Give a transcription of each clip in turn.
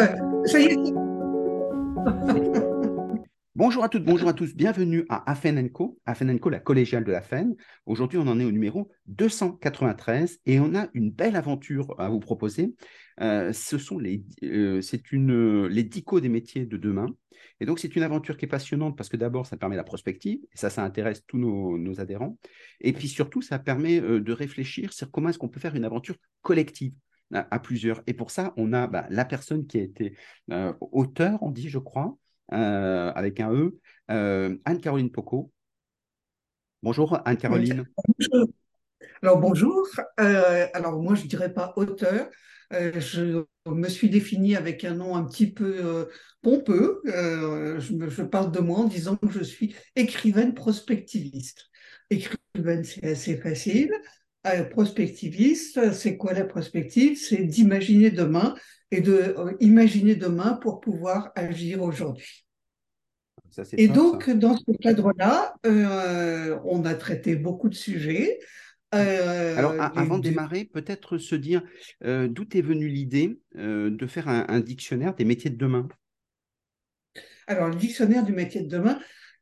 Euh. Bonjour à toutes, bonjour à tous, bienvenue à Afen Co, la collégiale de la FEN. Aujourd'hui, on en est au numéro 293 et on a une belle aventure à vous proposer. Euh, ce sont les, euh, c'est les DICO des métiers de demain. Et donc, c'est une aventure qui est passionnante parce que d'abord, ça permet la prospective, et ça, ça intéresse tous nos, nos adhérents. Et puis surtout, ça permet de réfléchir sur comment est-ce qu'on peut faire une aventure collective à, plusieurs. Et pour ça, on a bah, la personne qui a été euh, auteur, on dit, je crois, euh, avec un E, euh, Anne-Caroline Poco. Bonjour Anne-Caroline. Alors bonjour. alors moi, je ne dirais pas auteur. je me suis définie avec un nom un petit peu pompeux. Je, je, parle de moi en disant que je suis écrivaine prospectiviste. Écrivaine, c'est assez facile. Euh, prospectiviste, c'est quoi la prospective? C'est d'imaginer demain et de euh, imaginer demain pour pouvoir agir aujourd'hui. Et donc, dans ce cadre-là, euh, on a traité beaucoup de sujets. Alors, avant de démarrer, peut-être se dire d'où est venue l'idée de faire un, dictionnaire des métiers de demain? Alors, le dictionnaire du métier de demain,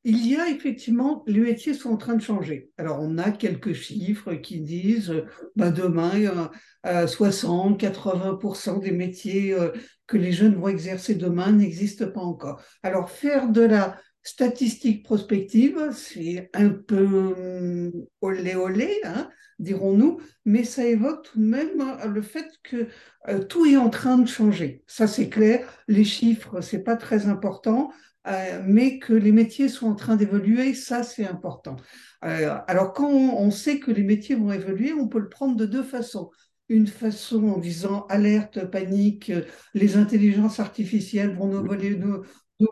il y a effectivement, les métiers sont en train de changer. Alors, on a quelques chiffres qui disent, bah, demain, 60-80% des métiers euh, que les jeunes vont exercer demain n'existent pas encore. Alors, faire de la statistique prospective, c'est un peu hum, olé olé, hein, dirons-nous, mais ça évoque tout de même euh, le fait que euh, tout est en train de changer. Ça, c'est clair. Les chiffres, c'est pas très important. Euh, mais que les métiers sont en train d'évoluer, ça c'est important. Euh, alors quand on, sait que les métiers vont évoluer, on peut le prendre de deux façons. Une façon en disant alerte, panique, les intelligences artificielles vont nous voler nos,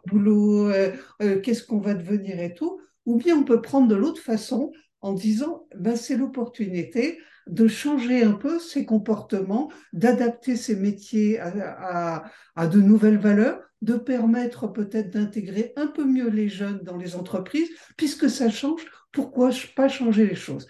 boulots, euh, qu'est-ce qu'on va devenir et tout. Ou bien on peut prendre de l'autre façon en disant ben, c'est l'opportunité de changer un peu ses comportements, d'adapter ses métiers à, de nouvelles valeurs, de permettre peut-être d'intégrer un peu mieux les jeunes dans les entreprises, puisque ça change, pourquoi pas changer les choses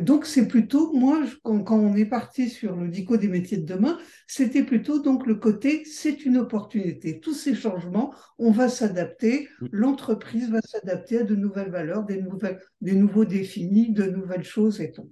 donc c'est plutôt, moi, quand, on est parti sur le DICO des métiers de demain, c'était plutôt donc le côté, c'est une opportunité. Tous ces changements, on va s'adapter, l'entreprise va s'adapter à de nouvelles valeurs, des, des nouveaux défis, de nouvelles choses et tout.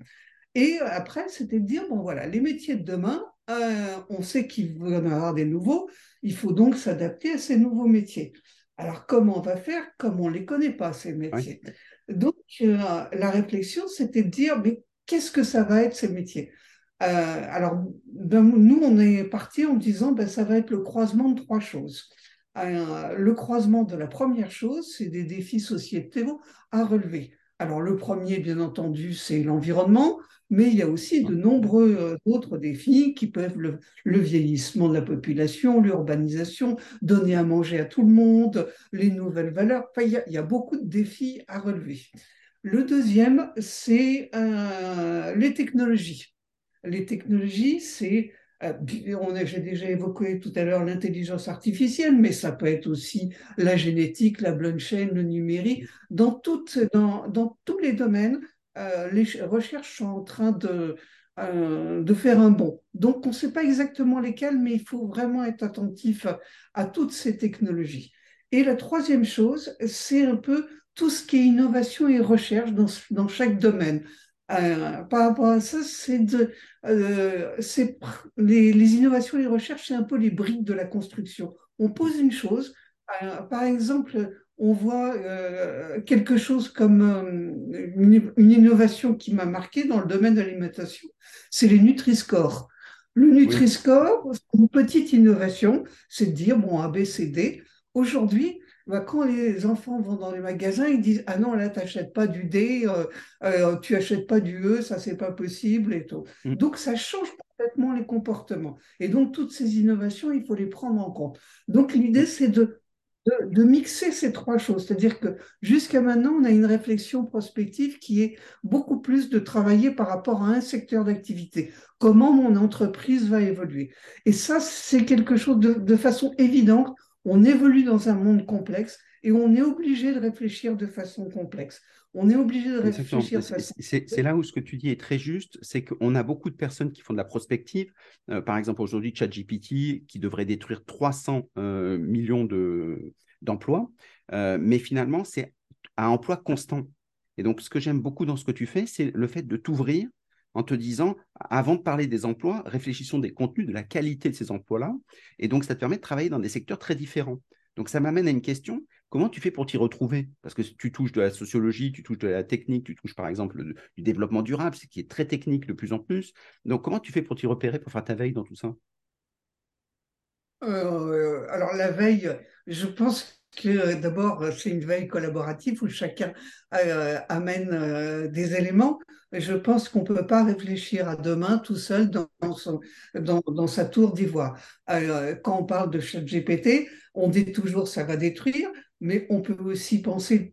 Et après, c'était de dire, bon voilà, les métiers de demain, euh, on sait qu'il va y en avoir des nouveaux, il faut donc s'adapter à ces nouveaux métiers. Alors comment on va faire comme on ne les connaît pas, ces métiers? Donc euh, la réflexion, c'était de dire, mais qu'est-ce que ça va être ces métiers? Euh, Alors ben, nous, on est parti en disant, ben, ça va être le croisement de trois choses. le croisement de la première chose, c'est des défis sociétaux à relever. Alors le premier, bien entendu, c'est l'environnement, mais il y a aussi de nombreux euh, autres défis qui peuvent le, le vieillissement de la population, l'urbanisation, donner à manger à tout le monde, les nouvelles valeurs. Enfin, il, y a, beaucoup de défis à relever. Le deuxième, c'est euh, les technologies. Les technologies, c'est euh, j'ai déjà évoqué tout à l'heure l'intelligence artificielle, mais ça peut être aussi la génétique, la blockchain, le numérique. Dans, toutes, dans, dans tous les domaines, euh, les recherches sont en train de, euh, de faire un bond. Donc, on ne sait pas exactement lesquelles, mais il faut vraiment être attentif à, toutes ces technologies. Et la troisième chose, c'est un peu tout ce qui est innovation et recherche dans, dans chaque domaine. Euh, par rapport à ça, c'est les, innovations et les recherches, c'est un peu les briques de la construction. On pose une chose, par exemple, on voit quelque chose comme une, innovation qui m'a marqué dans le domaine de l'alimentation, c'est les Nutri-Score. Le Nutri-Score, c'est une petite innovation, c'est de dire, bon, ABCD. Aujourd'hui, bah, quand les enfants vont dans les magasins, ils disent Ah non, là, tu n'achètes pas du D, euh, euh, tu n'achètes pas du E, ça, c'est pas possible et tout. Mm. Donc, ça change complètement les comportements. Et donc, toutes ces innovations, il faut les prendre en compte. Donc, l'idée, mm. c'est de, de, mixer ces trois choses. C'est-à-dire que jusqu'à maintenant, on a une réflexion prospective qui est beaucoup plus de travailler par rapport à un secteur d'activité. Comment mon entreprise va évoluer. Et ça, c'est quelque chose de, de façon évidente on évolue dans un monde complexe et on est obligé de réfléchir de façon complexe. On est obligé de réfléchir. C'est là où ce que tu dis est très juste, c'est qu'on a beaucoup de personnes qui font de la prospective. Euh, par exemple, aujourd'hui, ChatGPT, qui devrait détruire 300 euh, millions d'emplois, euh, mais finalement, c'est à emploi constant. Et donc, ce que j'aime beaucoup dans ce que tu fais, c'est le fait de t'ouvrir en te disant, avant de parler des emplois, réfléchissons des contenus, de la qualité de ces emplois-là. Et donc, ça te permet de travailler dans des secteurs très différents. Donc, ça m'amène à une question. Comment tu fais pour t'y retrouver? Parce que tu touches de la sociologie, tu touches de la technique, tu touches par exemple du développement durable, ce qui est très technique de plus en plus. Donc, comment tu fais pour t'y repérer, pour faire ta veille dans tout ça? Euh, Alors, la veille, je pense que d'abord, c'est une veille collaborative où chacun euh, amène des éléments. Je pense qu'on ne peut pas réfléchir à demain tout seul dans, sa tour d'ivoire. quand on parle de GPT, on dit toujours ça va détruire, mais on peut aussi penser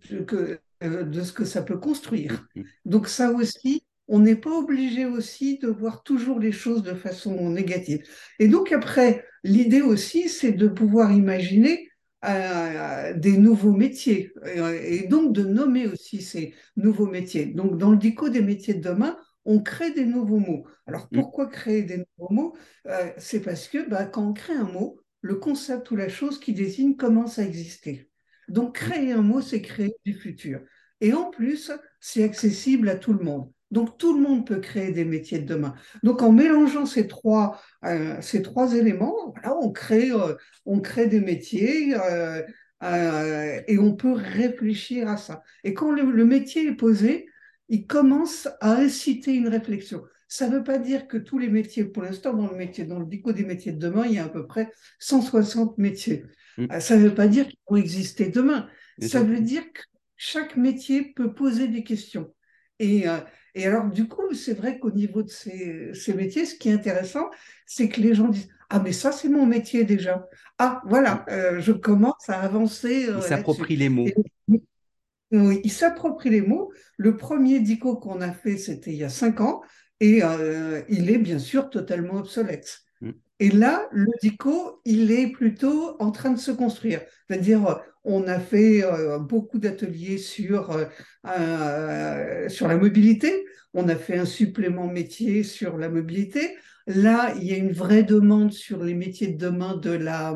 euh, de ce que ça peut construire. Donc ça aussi, on n'est pas obligé aussi de voir toujours les choses de façon négative. Et donc après, l'idée aussi, c'est de pouvoir imaginer euh, des nouveaux métiers et donc de nommer aussi ces nouveaux métiers. Donc dans le DICO des métiers de demain, on crée des nouveaux mots. Alors mm. pourquoi créer des nouveaux mots? Euh, C'est parce que bah, quand on crée un mot, le concept ou la chose qui désigne commence à exister. Donc, créer un mot, c'est créer du futur. Et en plus, c'est accessible à tout le monde. Donc, tout le monde peut créer des métiers de demain. Donc, en mélangeant ces trois, euh, ces trois éléments, on, crée, euh, on crée des métiers euh, et on peut réfléchir à ça. Et quand le, métier est posé, il commence à inciter une réflexion. Ça ne veut pas dire que tous les métiers, pour l'instant, dans le métier, dans le dico des métiers de demain, il y a à peu près 160 métiers. Mm. Ça ne veut pas dire qu'ils vont exister demain. ça veut dire que chaque métier peut poser des questions. Et, et alors, du coup, c'est vrai qu'au niveau de ces, ces, métiers, ce qui est intéressant, c'est que les gens disent Ah, mais ça, c'est mon métier déjà. Ah, voilà, euh, je commence à avancer. ils s'approprient les mots. oui, ils s'approprient les mots. Le premier dico qu'on a fait, c'était il y a cinq ans, et il est bien sûr totalement obsolète. Et là, le DICO, il est plutôt en train de se construire. C'est-à-dire, on a fait euh, beaucoup d'ateliers sur, euh, euh, sur la mobilité, on a fait un supplément métier sur la mobilité. Là, il y a une vraie demande sur les métiers de demain de la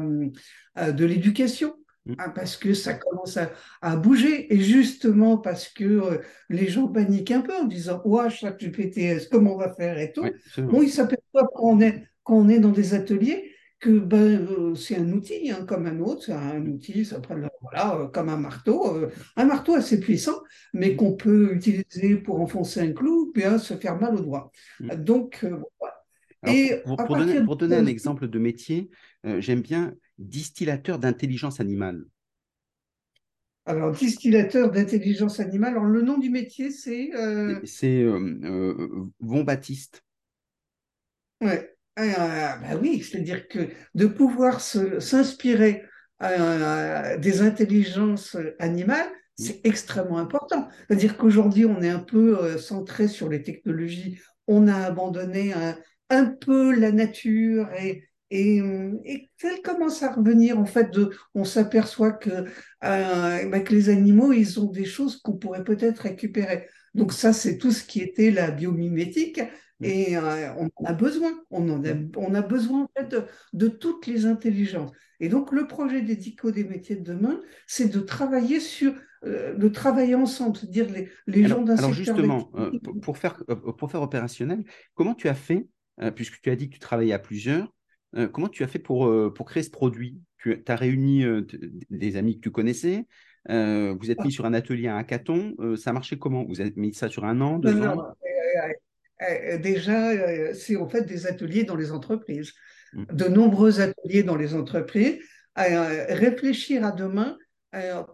de l'éducation. Mm. Hein, parce que ça commence à, bouger, et justement parce que les gens paniquent un peu en disant Ouais, chaque GPTS, comment on va faire et tout? bon, ils s'aperçoivent qu'on est quand on est dans des ateliers, que ben, euh, c'est un outil hein, comme un autre, c'est un outil, ça voilà, euh, comme un marteau, euh, un marteau assez puissant, mais qu'on peut utiliser pour enfoncer un clou, bien se faire mal au doigt. Mm. Donc, Et pour, donner, pour, donner, un exemple de métier, j'aime bien distillateur d'intelligence animale. Alors, distillateur d'intelligence animale, alors le nom du métier, c'est C'est Von Baptiste. Ouais. Ah, bah oui, c'est-à-dire que de pouvoir s'inspirer euh, des intelligences animales, c'est extrêmement important. C'est-à-dire qu'aujourd'hui, on est un peu euh, centré sur les technologies, on a abandonné un, peu la nature et, et, et elle commence à revenir. En fait, de, on s'aperçoit que, euh, bah, que les animaux, ils ont des choses qu'on pourrait peut-être récupérer. Donc ça, c'est tout ce qui était la biomimétique. Mm. Et euh, on en a besoin, on, en a, mm. on a besoin en fait de, toutes les intelligences. Et donc le projet des DICO des métiers de demain, c'est de travailler sur, euh, de travailler ensemble, c'est-à-dire les, les gens d'un Alors justement, euh, pour, faire, pour faire opérationnel, comment tu as fait, puisque tu as dit que tu travaillais à plusieurs, comment tu as fait pour, pour créer ce produit? Tu as réuni des amis que tu connaissais, vous êtes ah. mis sur un atelier à hackathon, ça marchait comment? Vous avez mis ça sur un an, deux ans? euh, déjà, euh, c'est en fait des ateliers dans les entreprises, mm. de nombreux ateliers dans les entreprises. Euh, réfléchir à demain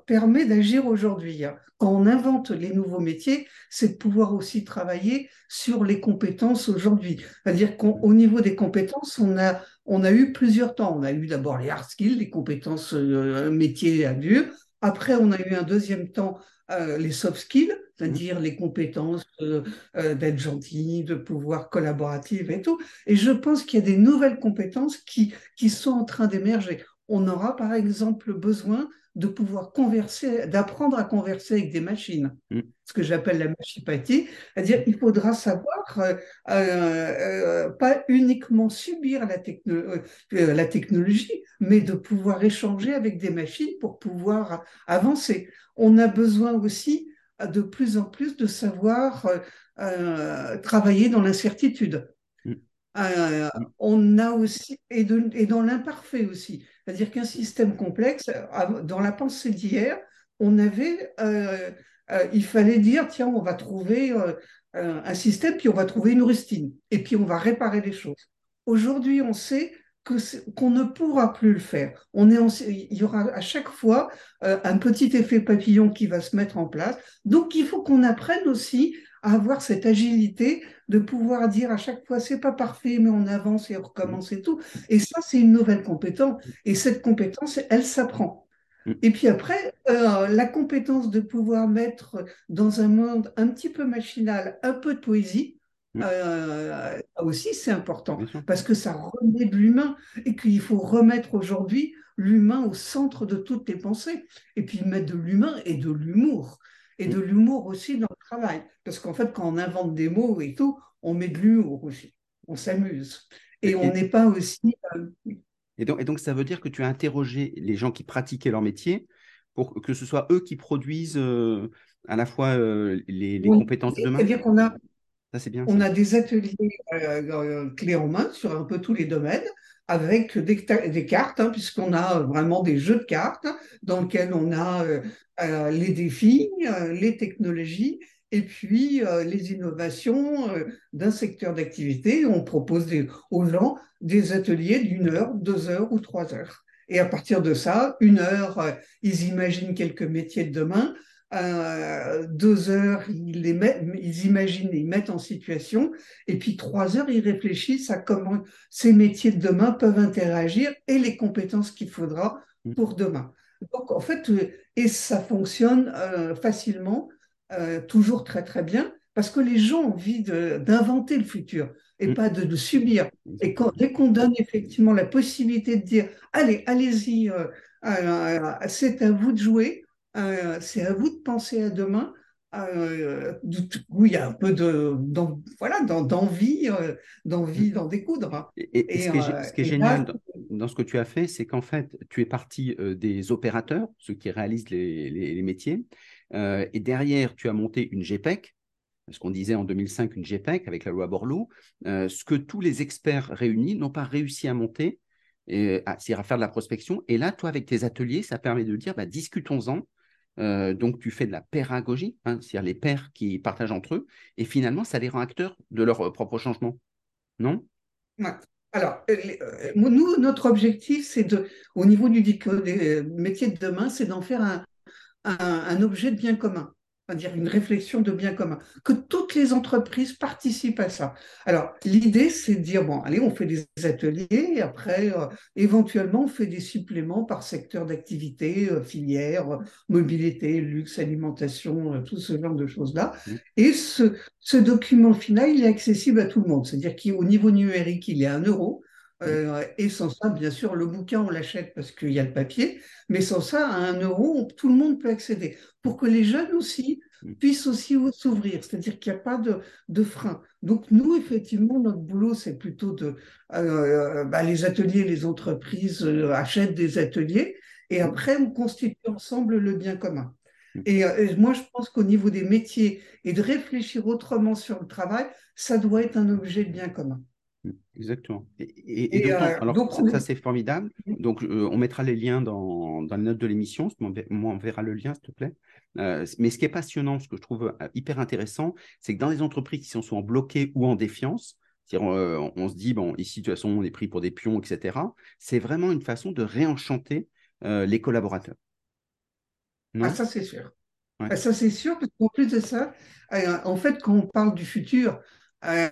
permet d'agir aujourd'hui. Quand on invente les nouveaux métiers, c'est de pouvoir aussi travailler sur les compétences aujourd'hui. C'est-à-dire qu'au niveau des compétences, on a, on a eu plusieurs temps. On a eu d'abord les hard skills, les compétences métiers à dur. Après, on a eu un deuxième temps, les soft skills c'est-à-dire les compétences euh, euh, d'être gentil, de pouvoir collaborative et tout. Et je pense qu'il y a des nouvelles compétences qui, qui sont en train d'émerger. on aura par exemple besoin de pouvoir converser, d'apprendre à converser avec des machines, mm. ce que j'appelle la machipathie, c'est-à-dire qu'il faudra savoir euh, euh, pas uniquement subir la, la, technologie, mais de pouvoir échanger avec des machines pour pouvoir avancer. On a besoin aussi de plus en plus de savoir travailler dans l'incertitude. Mm. on a aussi, et, dans l'imparfait aussi. C'est-à-dire qu'un système complexe, dans la pensée d'hier, on avait, euh, euh, il fallait dire, tiens, on va trouver euh, un système, puis on va trouver une rustine, et puis on va réparer les choses. Aujourd'hui, on sait qu'on ne pourra plus le faire. On est il y aura à chaque fois un petit effet papillon qui va se mettre en place. Donc, il faut qu'on apprenne aussi à avoir cette agilité de pouvoir dire à chaque fois c'est pas parfait mais on avance et on recommence et tout. Et ça c'est une nouvelle compétence. Et cette compétence elle s'apprend. Mm. et puis après euh, la compétence de pouvoir mettre dans un monde un petit peu machinal un peu de poésie mm. euh, aussi c'est important. Parce que ça remet de l'humain et qu'il faut remettre aujourd'hui l'humain au centre de toutes les pensées. Et puis mettre de l'humain et de l'humour et de l'humour aussi dans le travail. Parce qu'en fait, quand on invente des mots et tout, on met de l'humour aussi. On s'amuse. Et, on n'est pas aussi. Euh, et, donc, et donc, ça veut dire que tu as interrogé les gens qui pratiquaient leur métier pour que ce soit eux qui produisent euh, à la fois euh, les, compétences de demain C'est-à-dire qu'on a. bien, on a des ateliers clés en main sur un peu tous les domaines avec des, cartes, hein, puisqu'on a vraiment des jeux de cartes dans lesquels on a euh, euh, les défis, euh, les technologies et puis les innovations d'un secteur d'activité. On propose aux gens des ateliers d'une heure, deux heures ou trois heures. Et à partir de ça, une heure, ils imaginent quelques métiers de demain. Euh, deux heures, ils, les mettent, ils imaginent, ils mettent en situation, et puis trois heures, ils réfléchissent à comment ces métiers de demain peuvent interagir et les compétences qu'il faudra mm. pour demain. Donc, en fait, euh, et ça fonctionne euh, facilement, toujours très, très bien, parce que les gens ont envie d'inventer le futur et mm. pas de, subir. Et quand, dès qu'on donne effectivement la possibilité de dire, allez, allez-y, c'est à vous de jouer, euh, c'est à vous de penser à demain. Euh, où il y a un peu de voilà d'envie euh, d'envie d'en découdre et, ce, qui est, génial dans, ce que tu as fait c'est qu'en fait tu es parti des opérateurs ceux qui réalisent les, métiers et derrière tu as monté une GPEC ce qu'on disait en 2005 une GPEC avec la loi Borloo. Ce que tous les experts réunis n'ont pas réussi à monter c'est-à-dire à faire de la prospection. Et là toi avec tes ateliers ça permet de dire bah, discutons-en euh, donc, tu fais de la pédagogie, hein, c'est-à-dire les pères qui partagent entre eux, et finalement, ça les rend acteurs de leur euh, propre changement, non? Alors, euh, nous, notre objectif, c'est de, au niveau du des métiers de demain, c'est d'en faire un objet de bien commun dire une réflexion de bien commun, que toutes les entreprises participent à ça. Alors, l'idée, c'est de dire, bon, allez, on fait des ateliers, et après, euh, éventuellement, on fait des suppléments par secteur d'activité, euh, filière, mobilité, luxe, alimentation, euh, tout ce genre de choses-là. Mmh. Et ce, ce document final, il est accessible à tout le monde. C'est-à-dire qu'au niveau numérique, il est à un euro. Euh, et sans ça, bien sûr, le bouquin, on l'achète parce qu'il y a le papier, mais sans ça, à un euro, tout le monde peut accéder. Pour que les jeunes aussi mm. puissent aussi s'ouvrir, c'est-à-dire qu'il n'y a pas de, de, frein. Donc nous, effectivement, notre boulot, c'est plutôt de... Euh, bah, les ateliers, les entreprises euh, achètent des ateliers, et mm. après, on constitue ensemble le bien commun. Mm. Et, et moi, je pense qu'au niveau des métiers et de réfléchir autrement sur le travail, ça doit être un objet de bien commun. Exactement. Et, euh, alors, ça, c'est formidable. Donc, euh, on mettra les liens dans, dans les notes de l'émission. Moi, on verra le lien, s'il te plaît. Euh, mais ce qui est passionnant, ce que je trouve hyper intéressant, c'est que dans les entreprises qui sont souvent bloquées ou en défiance, on, on, se dit, bon, ici, de toute façon, on est pris pour des pions, etc. C'est vraiment une façon de réenchanter les collaborateurs. ah, ça, c'est sûr. Ah, ça, c'est sûr, parce qu'en plus de ça, en fait, quand on parle du futur, euh,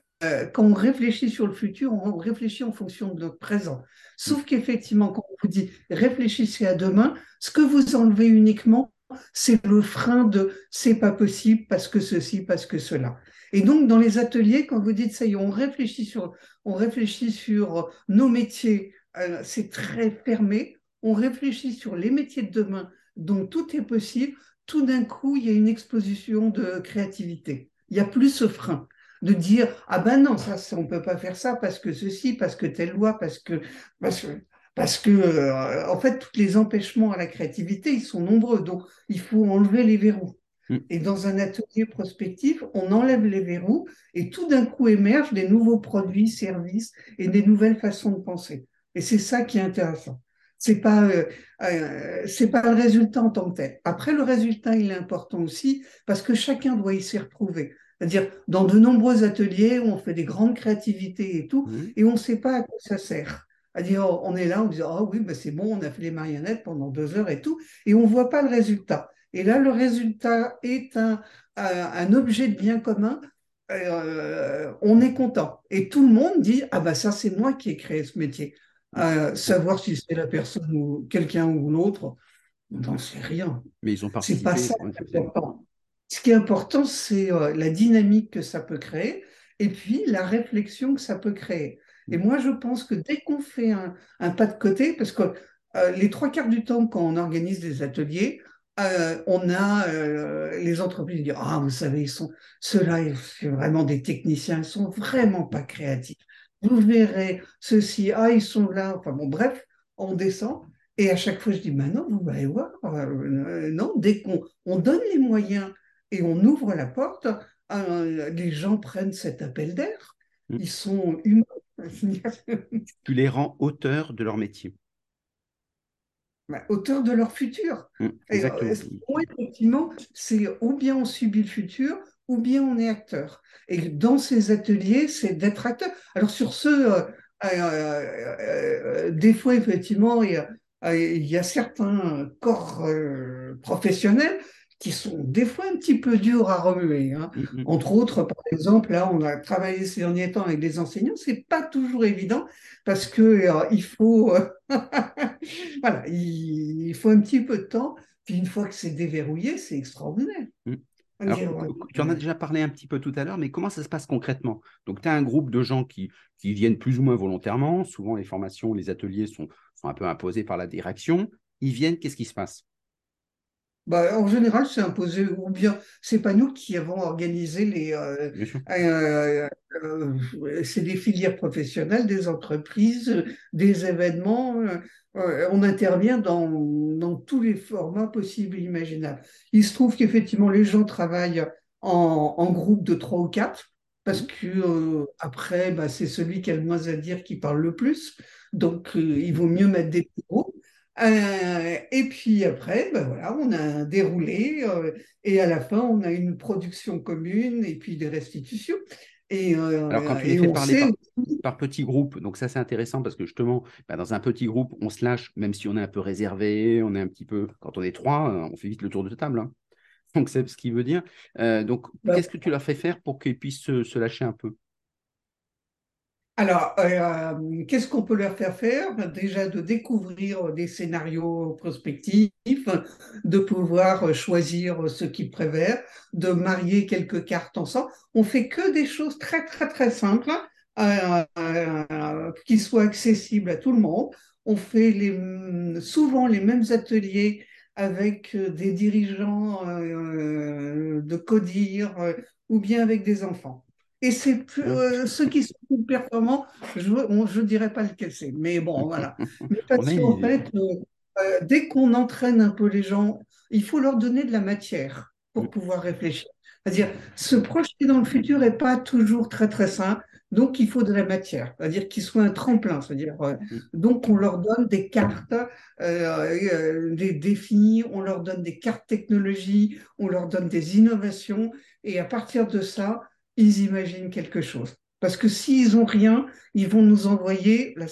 quand on réfléchit sur le futur, on réfléchit en fonction de notre présent. Sauf mm. qu'effectivement, quand on vous dit réfléchissez à demain, ce que vous enlevez uniquement, c'est le frein de c'est pas possible parce que ceci, parce que cela. Et donc, dans les ateliers, quand vous dites ça y est, on réfléchit sur, on réfléchit sur nos métiers, euh, c'est très fermé. on réfléchit sur les métiers de demain, dont tout est possible, tout d'un coup, il y a une explosion de créativité. Il n'y a plus ce frein de dire ah ben non ça, ça on peut pas faire ça parce que ceci parce que telle loi parce que parce que parce que euh, en fait tous les empêchements à la créativité ils sont nombreux. Donc il faut enlever les verrous. Mm. et dans un atelier prospectif on enlève les verrous et tout d'un coup émergent des nouveaux produits services et des nouvelles façons de penser. Et c'est ça qui est intéressant. C'est pas euh, euh, c'est pas le résultat en tant que tel. Après le résultat il est important aussi parce que chacun doit y s'y retrouver c'est-à-dire, dans de nombreux ateliers où on fait des grandes créativités et tout, et on ne sait pas à quoi ça sert. À dire, oh, on est là, on dit, oh oui, ben c'est bon, on a fait les marionnettes pendant deux heures et tout, et on ne voit pas le résultat. Et là, le résultat est un, un objet de bien commun. Euh, on est content. Et tout le monde dit, ah ben ça, c'est moi qui ai créé ce métier. Euh, savoir si c'est la personne ou quelqu'un ou l'autre, on n'en sait rien. Mais ils ont participé. C'est pas ça ce qui est important, c'est euh, la dynamique que ça peut créer et puis la réflexion que ça peut créer. Et moi, je pense que dès qu'on fait un, pas de côté, parce que euh, les trois quarts du temps, quand on organise des ateliers, euh, on a les entreprises qui disent Ah, vous savez, ils sont, ceux-là, c'est vraiment des techniciens, ils sont vraiment pas créatifs. Vous verrez ceci, ah, ils sont là. Enfin bon, bref, on descend. Et à chaque fois, je dis Maintenant, vous allez voir. non, dès qu'on on donne les moyens et on ouvre la porte, euh, les gens prennent cet appel d'air. Mm. Ils sont humains. tu les rends auteurs de leur métier. Bah, auteurs de leur futur. Mm, exactement. Euh, effectivement, c'est ou bien on subit le futur, ou bien on est acteur. Et dans ces ateliers, c'est d'être acteur. Alors sur ce, euh, des fois, effectivement, il y a certains corps professionnels qui sont des fois un petit peu durs à remuer. Hein. Mm, mm. Entre autres, par exemple, là, on a travaillé ces derniers temps avec des enseignants, c'est pas toujours évident parce que euh, il faut, euh, voilà, il, faut un petit peu de temps. Puis une fois que c'est déverrouillé, c'est extraordinaire. Mm. tu en as déjà parlé un petit peu tout à l'heure, mais comment ça se passe concrètement? Donc, tu as un groupe de gens qui, qui viennent plus ou moins volontairement. Souvent, les formations, les ateliers sont, sont un peu imposés par la direction. Ils viennent, qu'est-ce qui se passe? Bah, en général, c'est imposé, ou bien c'est pas nous qui avons organisé les. Euh, euh, euh, c'est des filières professionnelles, des entreprises, des événements. on intervient dans, dans, tous les formats possibles et imaginables. Il se trouve qu'effectivement, les gens travaillent en, en, groupe de trois ou quatre, parce mmh. que après, bah, c'est celui qui a le moins à dire qui parle le plus. Donc, il vaut mieux mettre des groupes. Euh, et puis après, ben voilà, on a un déroulé euh, et à la fin, on a une production commune et puis des restitutions. Et, euh, Alors quand tu les fais parler par, petits groupes, donc ça c'est intéressant parce que justement, ben, dans un petit groupe, on se lâche, même si on est un peu réservé, on est un petit peu, quand on est trois, on fait vite le tour de table. Hein. Donc c'est ce qu'il veut dire. donc ben qu'est-ce que tu leur fais faire pour qu'ils puissent se lâcher un peu? Alors, euh, qu'est-ce qu'on peut leur faire faire? Ben, Déjà de découvrir des scénarios prospectifs, de pouvoir choisir ce qu'ils préfèrent, de marier quelques cartes ensemble. On fait que des choses très très très simples euh, euh, qui soient accessibles à tout le monde. On fait souvent les mêmes ateliers avec des dirigeants de CODIR ou bien avec des enfants. Et c'est euh, ceux qui sont plus performants, je ne dirais pas lequel c'est. Mais bon, voilà. Mais parce qu'en fait, euh, euh, dès qu'on entraîne un peu les gens, il faut leur donner de la matière pour pouvoir réfléchir. C'est-à-dire, se projeter dans le futur n'est pas toujours très, très simple. Donc, il faut de la matière, c'est-à-dire qu'ils soient un tremplin. C'est-à-dire, donc, on leur donne des cartes, des défis, on leur donne des cartes technologies, on leur donne des innovations. Et à partir de ça, ils imaginent quelque chose. Parce que s'ils n'ont rien, ils vont nous envoyer, la,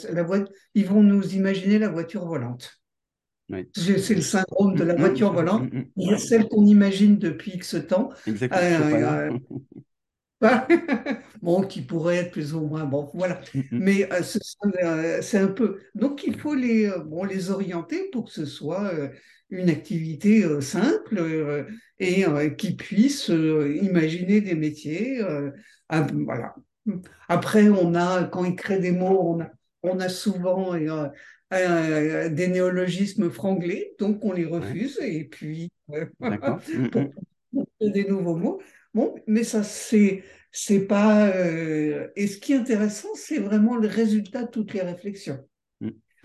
ils vont nous imaginer la voiture volante. C'est le syndrome de la voiture volante, il celle qu'on imagine depuis X temps. Exactement. Euh, bon, qui pourrait être plus ou moins bon, voilà. Mais euh, c'est un peu. Donc, il faut les, bon, les orienter pour que ce soit une activité euh, simple euh, et euh, qui puisse imaginer des métiers. voilà. Après, on a, quand ils créent des mots, on a, on a souvent des néologismes franglais, donc on les refuse, et puis pour, des nouveaux mots. Bon, mais ça, c'est c'est pas. et ce qui est intéressant, c'est vraiment le résultat de toutes les réflexions.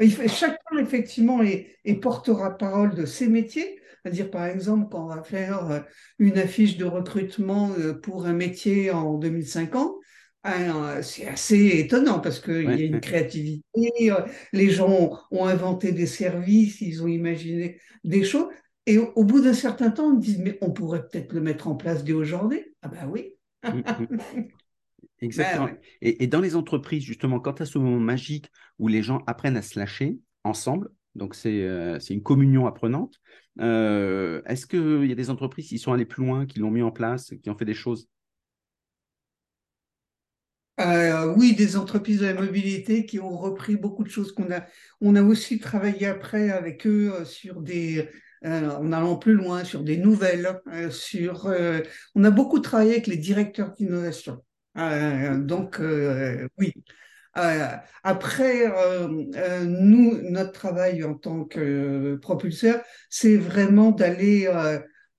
Il fait, chacun, effectivement, est, portera-parole de ses métiers. C'est-à-dire, par exemple, quand on va faire euh, une affiche de recrutement euh, pour un métier en 2050, hein, c'est assez étonnant parce qu'il y a une créativité, euh, les gens ont, inventé des services, ils ont imaginé des choses. Et au, bout d'un certain temps, on dit, mais on pourrait peut-être le mettre en place dès aujourd'hui. Ah ben oui. Mm, mm. Exactement. Ben et, dans les entreprises, justement, quand tu as ce moment magique où les gens apprennent à se lâcher ensemble, donc c'est euh, une communion apprenante, euh, est-ce qu'il y a des entreprises qui sont allées plus loin, qui l'ont mis en place, qui ont fait des choses? Euh, oui, des entreprises de la mobilité qui ont repris beaucoup de choses qu'on a. On a aussi travaillé après avec eux sur des, en allant plus loin, sur des nouvelles, sur. on a beaucoup travaillé avec les directeurs d'innovation. Euh, donc, euh, oui. Euh, après, nous, notre travail en tant que propulseur, c'est vraiment d'aller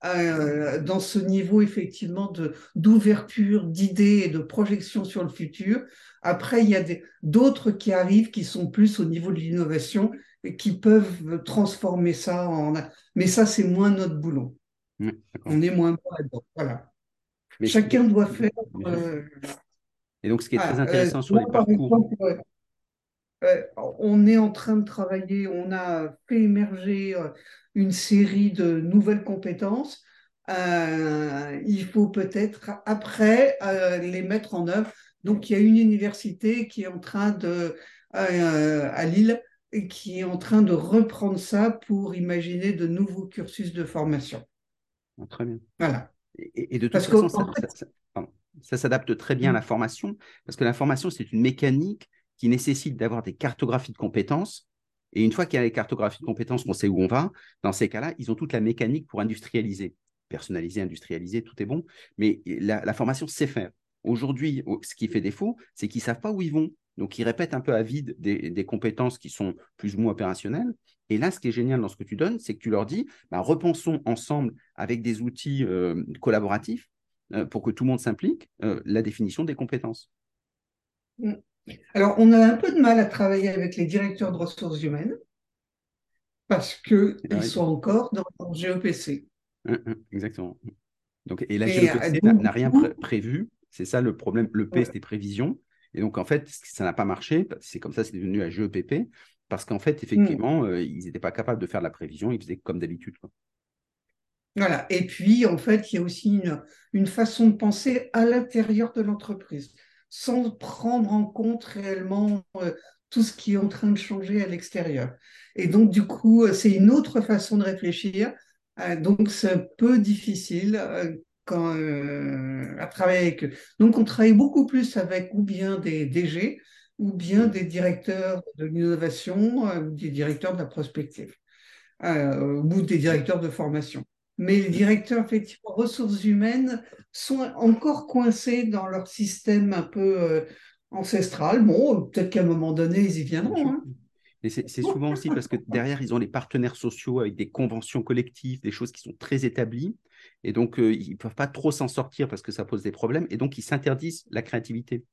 dans ce niveau effectivement d'ouverture, d'idées et de projection sur le futur. Après, il y a d'autres qui arrivent qui sont plus au niveau de l'innovation et qui peuvent transformer ça en. Mais ça, c'est moins notre boulot. On est moins bon Voilà. Chacun doit faire. Euh, Et donc, ce qui est très ah, intéressant euh, sur les parcours. on est en train de travailler, on a fait émerger euh, une série de nouvelles compétences. il faut peut-être après les mettre en œuvre. Donc, il y a une université qui est en train de, à Lille, qui est en train de reprendre ça pour imaginer de nouveaux cursus de formation. Ah, très bien. Voilà. Et, de toute façon, ça, s'adapte très bien à la mm. formation, parce que la formation, c'est une mécanique qui nécessite d'avoir des cartographies de compétences. Et une fois qu'il y a les cartographies de compétences, qu'on sait où on va, dans ces cas-là, ils ont toute la mécanique pour industrialiser. Personnaliser, industrialiser, tout est bon. Mais la, formation sait faire. Aujourd'hui, ce qui fait défaut, c'est qu'ils ne savent pas où ils vont. Donc, ils répètent un peu à vide des, compétences qui sont plus ou moins opérationnelles. Et là, ce qui est génial dans ce que tu donnes, c'est que tu leur dis, bah, repensons ensemble avec des outils euh, collaboratifs euh, pour que tout le monde s'implique, euh, la définition des compétences. Alors, on a un peu de mal à travailler avec les directeurs de ressources humaines parce qu'ils sont encore dans le GEPC. Exactement. Donc, et la GEPC n'a rien prévu. C'est ça le problème. Le P, c'était prévision. Et donc, en fait, ça n'a pas marché. C'est comme ça, c'est devenu un GEPP. Parce qu'en fait, effectivement, euh, ils n'étaient pas capables de faire la prévision. Ils faisaient comme d'habitude. Voilà. Et puis, en fait, il y a aussi une, une façon de penser à l'intérieur de l'entreprise, sans prendre en compte réellement euh, tout ce qui est en train de changer à l'extérieur. Et donc, du coup, euh, c'est une autre façon de réfléchir. donc, c'est un peu difficile quand, euh, à travailler avec eux. Donc, on travaille beaucoup plus avec ou bien des DG ou bien des directeurs de l'innovation euh, ou des directeurs de la prospective euh, ou des directeurs de formation. Mais les directeurs, effectivement, ressources humaines sont encore coincés dans leur système un peu ancestral. Bon, peut-être qu'à un moment donné, ils y viendront. Hein. Et c'est souvent aussi parce que derrière, ils ont les partenaires sociaux avec des conventions collectives, des choses qui sont très établies. Et donc, euh, ils ne peuvent pas trop s'en sortir parce que ça pose des problèmes. Et donc, ils s'interdisent la créativité.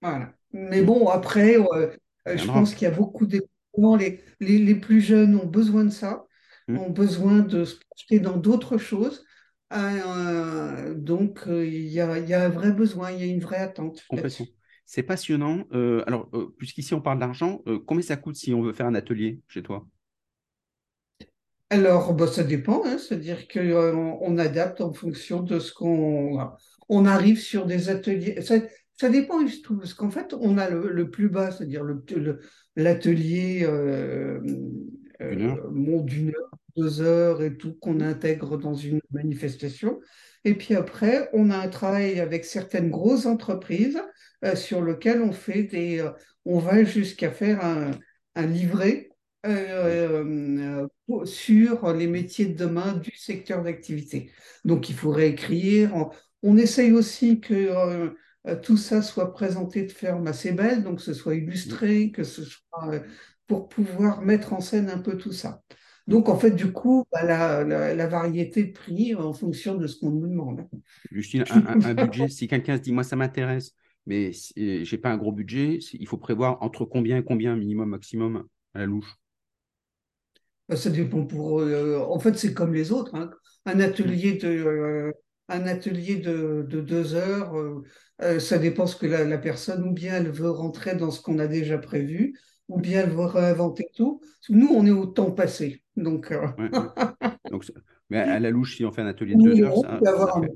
Voilà. Mais bon, après, euh, je pense qu'il y a beaucoup de les, les, plus jeunes ont besoin de ça, mmh. Ont besoin de se projeter dans d'autres choses. Euh, donc, il y, a, il y, a, un vrai besoin, il y a une vraie attente. C'est passionnant. alors, puisqu'ici on parle d'argent, combien ça coûte si on veut faire un atelier chez toi? Alors, bah, ça dépend, hein. c'est-à-dire qu'on euh, on adapte en fonction de ce qu'on on arrive sur des ateliers. Ça, ça dépend tout, parce qu'en fait, on a le, plus bas, c'est-à-dire l'atelier euh, euh, d'une heure, deux heures et tout qu'on intègre dans une manifestation. Et puis après, on a un travail avec certaines grosses entreprises sur lequel on fait des, on va jusqu'à faire un, livret euh, euh, sur les métiers de demain du secteur d'activité. Donc il faut réécrire. On, essaye aussi que euh, tout ça soit présenté de forme assez belle, donc que ce soit illustré, que ce soit pour pouvoir mettre en scène un peu tout ça. Donc, en fait, du coup, bah, la, variété de prix en fonction de ce qu'on nous demande. Justine, un, budget, si quelqu'un se dit, moi, ça m'intéresse, mais je n'ai pas un gros budget, il faut prévoir entre combien et combien, minimum, maximum, à la louche? Bah, Ça dépend pour. Euh, en fait, c'est comme les autres. Hein. Un atelier de. Euh, un atelier de, deux heures, euh, ça dépend ce que la, la, personne, ou bien elle veut rentrer dans ce qu'on a déjà prévu, ou bien elle veut réinventer tout. Nous, on est au temps passé. Donc, euh, donc mais à la louche, si on fait un atelier de deux heures, hein.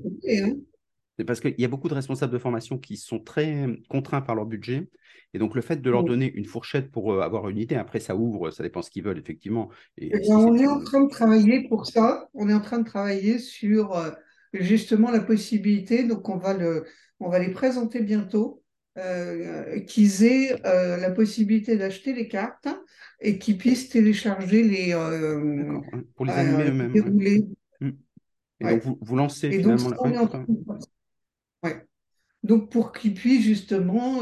c'est parce qu'il y a beaucoup de responsables de formation qui sont très contraints par leur budget. Et donc, le fait de leur donner une fourchette pour euh, avoir une idée, après, ça ouvre, ça dépend ce qu'ils veulent, effectivement. Et, eh on est en train de travailler pour ça. On est en train de travailler sur euh, justement la possibilité. Donc, on va, le, on va les présenter bientôt euh, qu'ils aient euh, la possibilité d'acheter les cartes et qu'ils puissent télécharger les. Euh, pour les animer eux-mêmes. Mm. Et donc, vous, vous lancez finalement la... Donc, pour qu'ils puissent justement,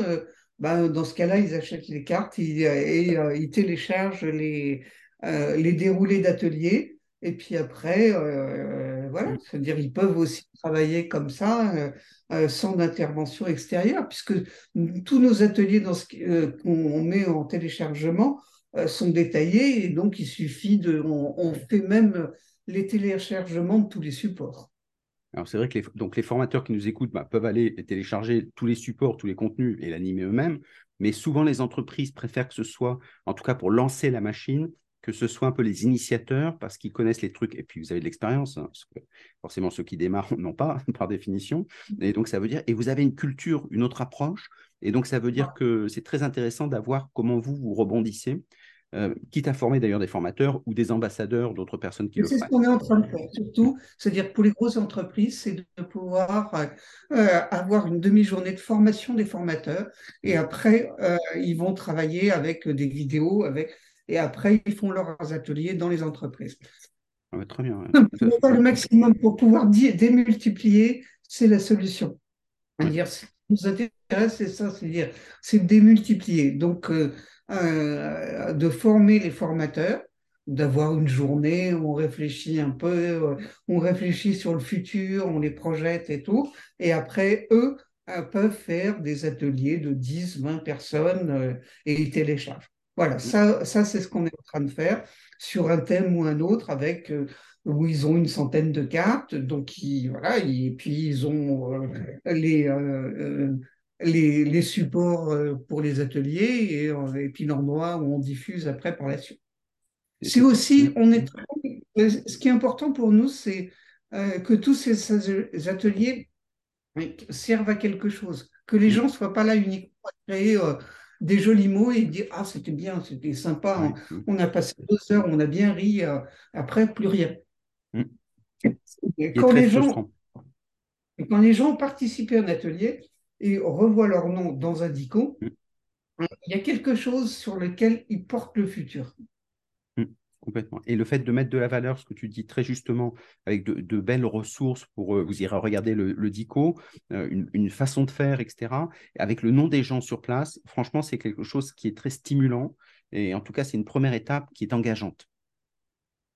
bah, dans ce cas-là, ils achètent les cartes et, ils téléchargent les, les déroulés d'ateliers. Et puis après, voilà, mm. c'est-à-dire ils peuvent aussi travailler comme ça euh, sans intervention extérieure, puisque tous nos ateliers dans ce, euh, qu'on met en téléchargement euh, sont détaillés et donc il suffit de, on, fait même les téléchargements de tous les supports. Alors c'est vrai que les, donc les formateurs qui nous écoutent bah, peuvent aller télécharger tous les supports, tous les contenus et l'animer eux-mêmes, mais souvent les entreprises préfèrent que ce soit, en tout cas pour lancer la machine, que ce soit un peu les initiateurs, parce qu'ils connaissent les trucs, et puis vous avez de l'expérience, hein, parce que forcément ceux qui démarrent n'ont pas, par définition. Et donc ça veut dire, et vous avez une culture, une autre approche, et donc ça veut dire que c'est très intéressant d'avoir comment vous, vous rebondissez, euh, quitte à former d'ailleurs des formateurs ou des ambassadeurs d'autres personnes qui le font. C'est ce qu'on est en train de faire, surtout, c'est-à-dire pour les grosses entreprises, c'est de pouvoir euh, euh, avoir une demi-journée de formation des formateurs, et après, ils vont travailler avec des vidéos, avec et après, ils font leurs ateliers dans les entreprises. Ah très bien. le maximum pour pouvoir démultiplier, c'est la solution. Dire, ce qui nous intéresse, c'est ça, c'est dire, c'est démultiplier. Donc, euh, euh, de former les formateurs, d'avoir une journée où on réfléchit un peu, euh, on réfléchit sur le futur, on les projette et tout. Et après, eux peuvent faire des ateliers de 10, 20 personnes et ils téléchargent. Voilà, ça, ça c'est ce qu'on est en train de faire sur un thème ou un autre avec euh, où ils ont une centaine de cartes, donc ils, voilà, et puis ils ont euh, les, euh, les, les, supports pour les ateliers et, et puis l'endroit où on diffuse après par la suite. C'est aussi, on est ce qui est important pour nous, c'est que tous ces, ateliers servent à quelque chose, que les gens ne soient pas là uniquement à créer des jolis mots et dire Ah, c'était bien, c'était sympa, on, a passé deux heures, on a bien ri, euh, après, plus rien. Mm. quand, les gens, quand les gens participent à un atelier et revoient leur nom dans un dico, mm. il y a quelque chose sur lequel ils portent le futur. Et le fait de mettre de la valeur, ce que tu dis très justement, avec de, belles ressources pour, euh, vous irez regarder le, DICO, euh, une, façon de faire, etc., avec le nom des gens sur place, franchement, c'est quelque chose qui est très stimulant. Et en tout cas, c'est une première étape qui est engageante.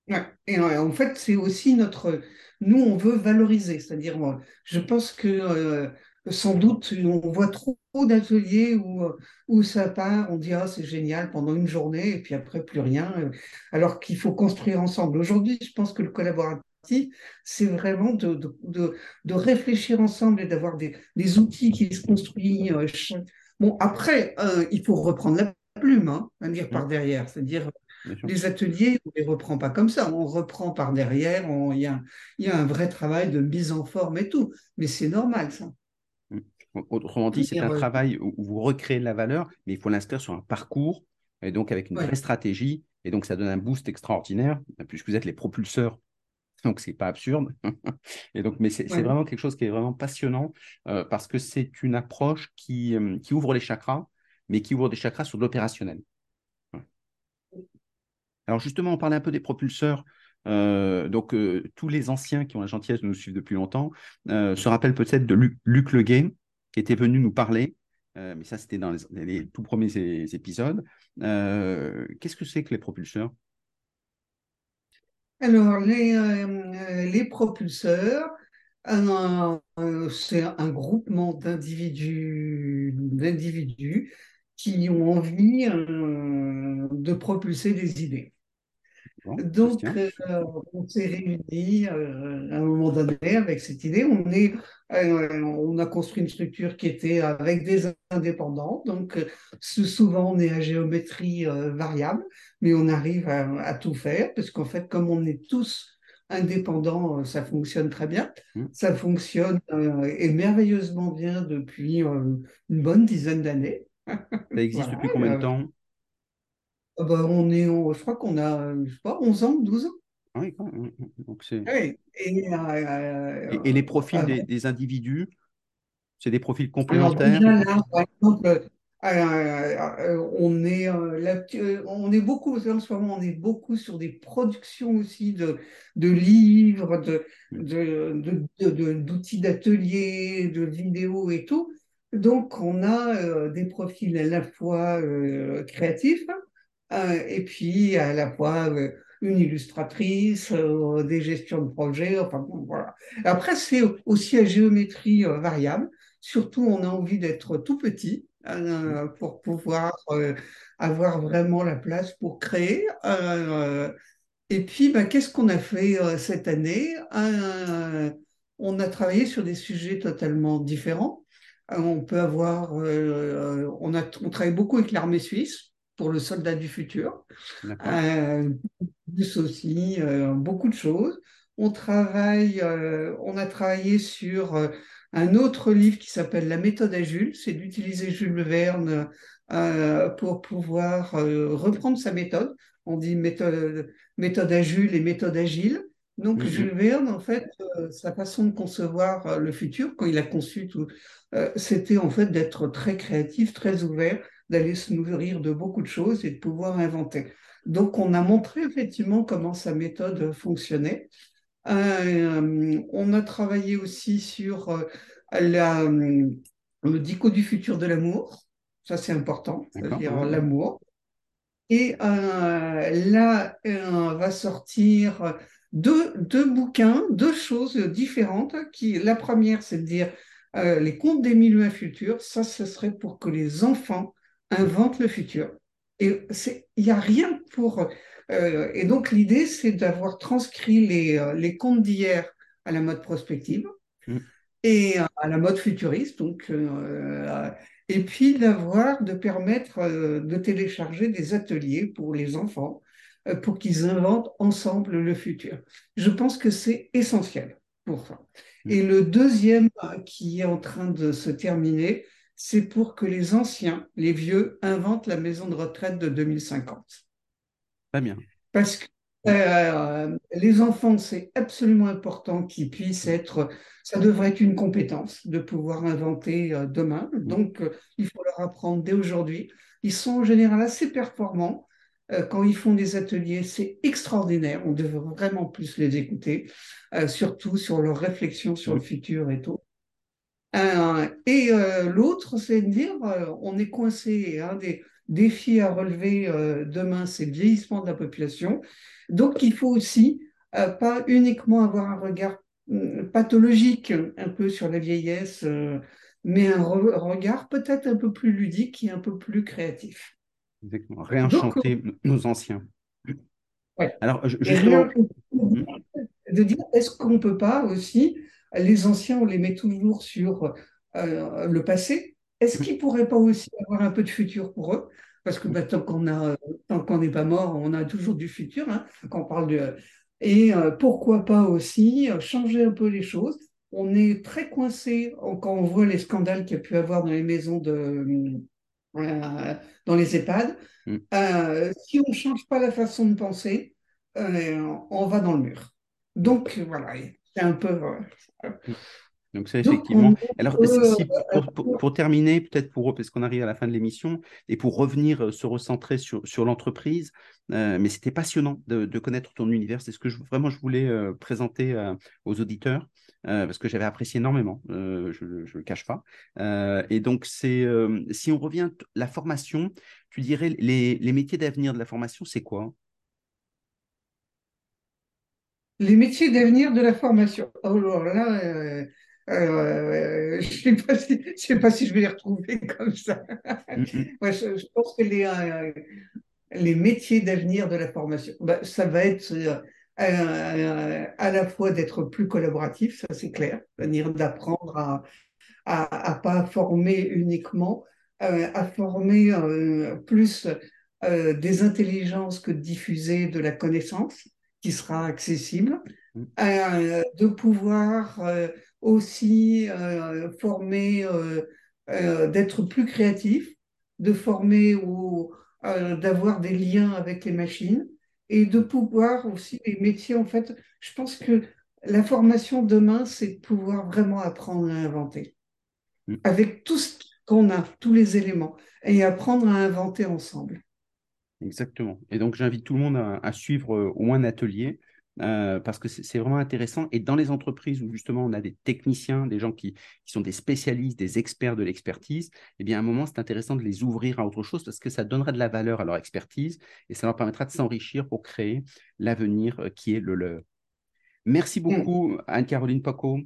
Ouais. Et en fait, c'est aussi notre. Nous, on veut valoriser. C'est-à-dire, je pense que euh, sans doute, on voit trop d'ateliers où, où ça part, on dit ah, c'est génial pendant une journée et puis après plus rien, alors qu'il faut construire ensemble. Aujourd'hui, je pense que le collaboratif, c'est vraiment de, de, de, réfléchir ensemble et d'avoir des, des, outils qui se construisent. Euh, bon, après, euh, il faut reprendre la plume, hein, à dire par mmh. derrière, c'est-à-dire les ateliers, on ne les reprend pas comme ça, on reprend par derrière, il y a, y a un vrai travail de mise en forme et tout, mais c'est normal ça. Autrement dit, c'est un travail où vous recréez de la valeur, mais il faut l'inscrire sur un parcours, et donc avec une vraie stratégie, et donc ça donne un boost extraordinaire, puisque vous êtes les propulseurs donc c'est pas absurde. et donc, mais c'est vraiment quelque chose qui est vraiment passionnant euh, parce que c'est une approche qui, euh, qui, ouvre les chakras, mais qui ouvre des chakras sur l'opérationnel. Alors justement, on parlait un peu des propulseurs. Euh, donc tous les anciens qui ont la gentillesse de nous suivre depuis longtemps se rappellent peut-être de Luc, Luc Leguet, était venu nous parler mais ça, c'était dans les, tout premiers épisodes. Qu'est-ce que c'est que les propulseurs? Alors, les, les propulseurs, c'est un groupement d'individus qui ont envie de propulser des idées. Donc, euh, on s'est réunis euh, à un moment donné avec cette idée. On, est, euh, on a construit une structure qui était avec des indépendants. Donc, souvent, on est à géométrie variable, mais on arrive à, tout faire parce qu'en fait, comme on est tous indépendants, ça fonctionne très bien. Mmh. Ça fonctionne et merveilleusement bien depuis une bonne dizaine d'années. Ça existe depuis combien de temps? Bah, on est, je crois qu'on a, je sais pas, 11 ans, 12 ans. Ah oui, donc. Oui. Et, euh, et, les profils des, des, individus, c'est des profils complémentaires? Alors, là, par exemple, euh, on, est, là, on est beaucoup, en ce moment, on est beaucoup sur des productions aussi de, de livres, de, de, d'outils d'atelier, de vidéos et tout. Donc, on a des profils à la fois créatifs, euh, et puis à la fois euh, une illustratrice, euh, des gestions de projet, enfin bon, voilà. Après, c'est aussi à géométrie variable. Surtout, on a envie d'être tout petit pour pouvoir avoir vraiment la place pour créer. et puis, bah, qu'est-ce qu'on a fait cette année? On a travaillé sur des sujets totalement différents. on peut avoir, on, a, on travaille beaucoup avec l'armée suisse pour le soldat du futur. Euh, aussi, euh, beaucoup de choses. On travaille, euh, on a travaillé sur euh, un autre livre qui s'appelle La méthode à Jules. C'est d'utiliser Jules Verne pour pouvoir reprendre sa méthode. On dit méthode, méthode à Jules et méthode agile. Donc, mhm. Jules Verne, en fait, sa façon de concevoir le futur, quand il a conçu tout, c'était en fait d'être très créatif, très ouvert d'aller se nourrir de beaucoup de choses et de pouvoir inventer. Donc, on a montré effectivement comment sa méthode fonctionnait. Euh, on a travaillé aussi sur euh, la, le dico du futur de l'amour. Ça, c'est important, c'est-à-dire l'amour. Et euh, là, va sortir deux, deux, bouquins, deux choses différentes. Qui, la première, c'est de dire les contes des milieux futurs. Ça, ce serait pour que les enfants invente le futur. Et il n'y a rien pour... Euh, et donc l'idée, c'est d'avoir transcrit les, euh, les contes d'hier à la mode prospective mm. et à la mode futuriste. Donc, euh, et puis d'avoir, de permettre de télécharger des ateliers pour les enfants pour qu'ils inventent ensemble le futur. Je pense que c'est essentiel pour ça. Mm. Et le deuxième qui est en train de se terminer, c'est pour que les anciens, les vieux, inventent la maison de retraite de 2050. Très bien. Parce que euh, les enfants, c'est absolument important qu'ils puissent être, ça devrait être une compétence de pouvoir inventer euh, demain. Donc, euh, il faut leur apprendre dès aujourd'hui. Ils sont en général assez performants. quand ils font des ateliers, c'est extraordinaire. On devrait vraiment plus les écouter, surtout sur leurs réflexions sur le futur et tout. Euh, et euh, l'autre, c'est de dire, euh, on est coincé. Un des défis à relever demain, c'est le vieillissement de la population. Donc, il faut aussi pas uniquement avoir un regard mm, pathologique un peu sur la vieillesse, mais un regard peut-être un peu plus ludique et un peu plus créatif. Exactement. Réenchanter nos anciens. Alors, justement... de dire, est-ce qu'on ne peut pas aussi les anciens, on les met toujours sur euh, le passé. Est-ce qu'ils ne pourraient pas aussi avoir un peu de futur pour eux? Parce que bah, tant qu'on n'est pas mort, on a toujours du futur. Hein, quand on parle de, et euh, pourquoi pas aussi changer un peu les choses On est très coincé quand on voit les scandales qu'il y a pu avoir dans les maisons de. Euh, dans les EHPAD. Mm. si on ne change pas la façon de penser, on va dans le mur. Donc voilà, c'est un peu. Donc, ça, Donc, effectivement. Alors, si, si- pour, pour- pour terminer, peut-être pour, parce qu'on arrive à la fin de l'émission, et pour revenir euh, se recentrer sur, sur l'entreprise, euh, mais c'était passionnant de, de connaître ton univers. C'est ce que je, vraiment je voulais euh, présenter euh, aux auditeurs, euh, parce que j'avais apprécié énormément, euh, je ne le cache pas. Euh, et donc, c'est, euh, si on revient à la formation, tu dirais les, les métiers d'avenir de la formation, c'est quoi? Les métiers d'avenir de la formation. Oh, alors là, euh, euh, je sais pas si, je sais pas si je vais les retrouver comme ça. Mm, mm, je, je pense que les, euh, les métiers d'avenir de la formation, bah, ça va être à la fois d'être plus collaboratif, ça c'est clair, c'est-à-dire d'apprendre à, à, à pas former uniquement, à former plus des intelligences que de diffuser de la connaissance qui sera accessible, mm. euh, de pouvoir euh, aussi euh, former, d'être plus créatif, de former ou d'avoir des liens avec les machines et de pouvoir aussi les métiers, en fait, je pense que la formation demain, c'est de pouvoir vraiment apprendre à inventer mm. avec tout ce qu'on a, tous les éléments, et apprendre à inventer ensemble. Exactement. Et donc, j'invite tout le monde à, à suivre euh, au moins un atelier euh, parce que c'est vraiment intéressant. Et dans les entreprises où justement on a des techniciens, des gens qui, qui sont des spécialistes, des experts de l'expertise, eh bien, à un moment, c'est intéressant de les ouvrir à autre chose parce que ça donnera de la valeur à leur expertise et ça leur permettra de s'enrichir pour créer l'avenir euh, qui est le leur. Merci Mm. beaucoup, Anne-Caroline Paco.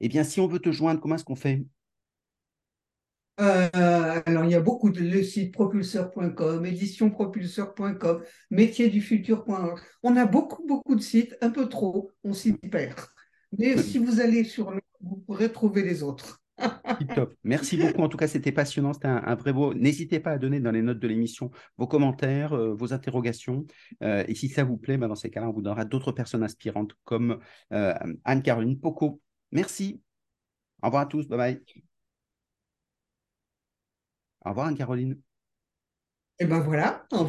Eh bien, si on veut te joindre, comment est-ce qu'on fait? Euh, alors, il y a beaucoup de le site propulseur.com, éditionpropulseur.com, métierdufutur.org. On a beaucoup, beaucoup de sites, un peu trop, on s'y perd. Mais si vous allez sur le, vous pourrez trouver les autres. Top. Merci beaucoup. En tout cas, c'était passionnant. C'était un, vrai beau. N'hésitez pas à donner dans les notes de l'émission vos commentaires, euh, vos interrogations. Euh, et si ça vous plaît, ben, dans ces cas-là, on vous donnera d'autres personnes inspirantes comme Anne-Caroline Poco. Merci. Au revoir à tous. Bye bye. Au revoir, Anne-Caroline. Et ben voilà, au revoir.